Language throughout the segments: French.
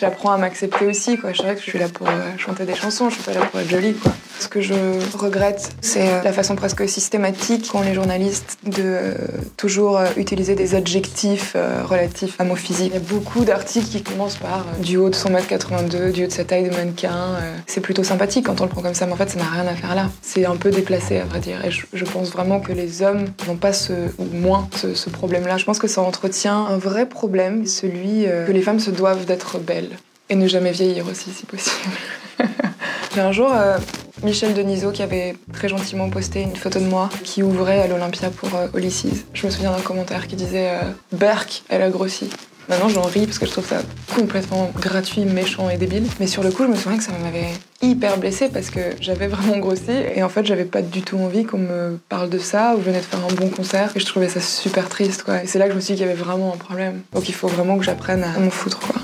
J'apprends à m'accepter aussi, quoi. Je vrai que je suis là pour euh, chanter des chansons, je suis pas là pour être jolie, quoi. Ce que je regrette, c'est euh, la façon presque systématique qu'ont les journalistes de euh, toujours utiliser des adjectifs relatifs à mon physique. Il y a beaucoup d'articles qui commencent par du haut de 1m82, du haut de sa taille de mannequin. C'est plutôt sympathique quand on le prend comme ça, mais en fait, ça n'a rien à faire là. C'est un peu déplacé, à vrai dire. Et je, pense vraiment que les hommes n'ont pas ce, ou moins ce problème-là. Je pense que ça entretient un vrai problème, celui que les femmes se doivent d'être belles. Et ne jamais vieillir aussi, si possible. J'ai un jour euh, Michel Denisot qui avait très gentiment posté une photo de moi qui ouvrait à l'Olympia pour euh. Je me souviens d'un commentaire qui disait euh, Berk, elle a grossi. Maintenant, j'en ris parce que je trouve ça complètement gratuit, méchant et débile. Mais sur le coup, je me souviens que ça m'avait hyper blessée parce que j'avais vraiment grossi et en fait, j'avais pas du tout envie qu'on me parle de ça ou je venais de faire un bon concert et je trouvais ça super triste, quoi. Et c'est là que je me suis dit qu'il y avait vraiment un problème. Donc il faut vraiment que j'apprenne à m'en foutre, quoi.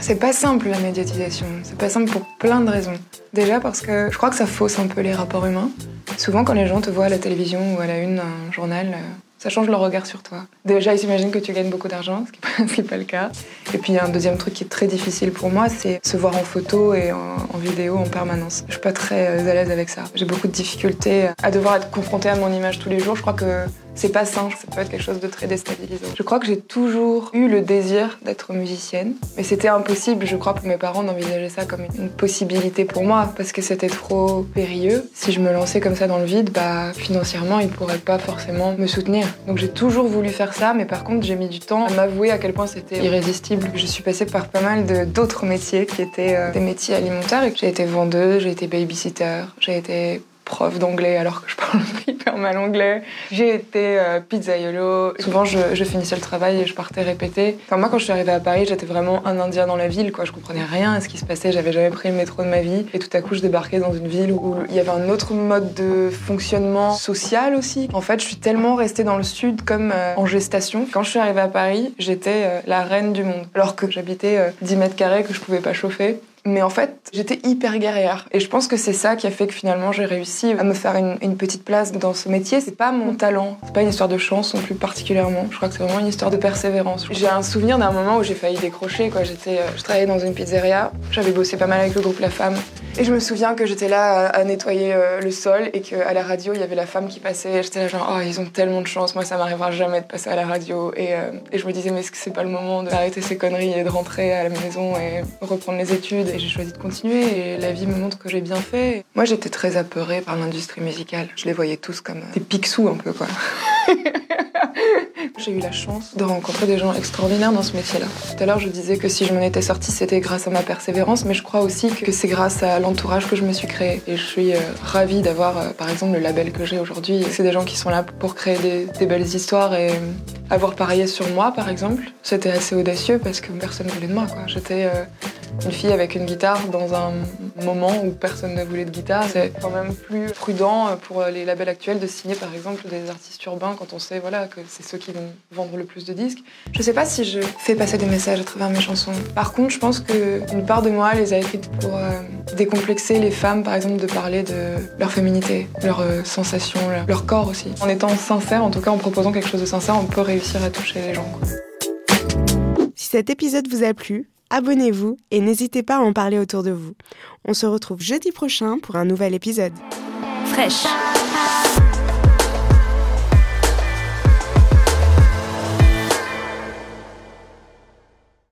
c'est pas simple la médiatisation, c'est pas simple pour plein de raisons. Déjà parce que je crois que ça fausse un peu les rapports humains. Souvent quand les gens te voient à la télévision ou à la une d'un journal, euh, ça change leur regard sur toi. Déjà, ils s'imaginent que tu gagnes beaucoup d'argent, ce qui n'est pas, le cas. Et puis, un deuxième truc qui est très difficile pour moi, c'est se voir en photo et en, vidéo en permanence. Je suis pas très euh, à l'aise avec ça. J'ai beaucoup de difficultés à devoir être confrontée à mon image tous les jours. Je crois que c'est pas simple, ça peut être quelque chose de très déstabilisant. Je crois que j'ai toujours eu le désir d'être musicienne, mais c'était impossible, je crois, pour mes parents d'envisager ça comme une possibilité pour moi, parce que c'était trop périlleux. Si je me lançais comme ça dans le vide, bah financièrement, ils pourraient pas forcément me soutenir. Donc j'ai toujours voulu faire ça, mais par contre, j'ai mis du temps à m'avouer à quel point c'était irrésistible. Je suis passée par pas mal d'autres métiers qui étaient euh, des métiers alimentaires. J'ai été vendeuse, j'ai été babysitter, j'ai été prof d'anglais alors que je parle hyper mal anglais. J'ai été euh, pizzaiolo. Souvent, je, finissais le travail et je partais répéter. Enfin, moi, quand je suis arrivée à Paris, j'étais vraiment un Indien dans la ville. Quoi. Je comprenais rien à ce qui se passait. J'avais jamais pris le métro de ma vie. Et tout à coup, je débarquais dans une ville où il y avait un autre mode de fonctionnement social aussi. En fait, je suis tellement restée dans le sud comme euh, en gestation. Quand je suis arrivée à Paris, j'étais euh, la reine du monde. Alors que j'habitais 10 mètres carrés que je pouvais pas chauffer. Mais en fait, j'étais hyper guerrière. Et je pense que c'est ça qui a fait que finalement j'ai réussi à me faire une, petite place dans ce métier. C'est pas mon talent, c'est pas une histoire de chance non plus particulièrement. Je crois que c'est vraiment une histoire de persévérance. J'ai un souvenir d'un moment où j'ai failli décrocher. Euh, je travaillais dans une pizzeria. J'avais bossé pas mal avec le groupe La Femme. Et je me souviens que j'étais là à, nettoyer euh, le sol et qu'à la radio, il y avait la femme qui passait. J'étais là genre, oh, ils ont tellement de chance. Moi, ça m'arrivera jamais de passer à la radio. Et, euh, et je me disais, mais est-ce que c'est pas le moment d'arrêter ces conneries et de rentrer à la maison et reprendre les études? Et j'ai choisi de continuer et la vie me montre que j'ai bien fait. Moi, j'étais très apeurée par l'industrie musicale. Je les voyais tous comme des pixous un peu, quoi. J'ai eu la chance de rencontrer des gens extraordinaires dans ce métier-là. Tout à l'heure, je disais que si je m'en étais sortie, c'était grâce à ma persévérance, mais je crois aussi que c'est grâce à l'entourage que je me suis créé. Et je suis euh, ravie d'avoir, euh, par exemple, le label que j'ai aujourd'hui. C'est des gens qui sont là pour créer des, belles histoires et euh, avoir parié sur moi, par exemple. C'était assez audacieux parce que personne ne voulait de moi. J'étais une fille avec une guitare dans un moment où personne ne voulait de guitare. C'est quand même plus prudent pour les labels actuels de signer par exemple des artistes urbains quand on sait voilà, que c'est ceux qui vont vendre le plus de disques. Je sais pas si je fais passer des messages à travers mes chansons. Par contre, je pense qu'une part de moi les a écrites pour euh, décomplexer les femmes par exemple de parler de leur féminité, leurs euh, sensations, leur, corps aussi. En étant sincère, en tout cas en proposant quelque chose de sincère, on peut réussir à toucher les gens. Si cet épisode vous a plu, abonnez-vous et n'hésitez pas à en parler autour de vous. On se retrouve jeudi prochain pour un nouvel épisode. Fraîche.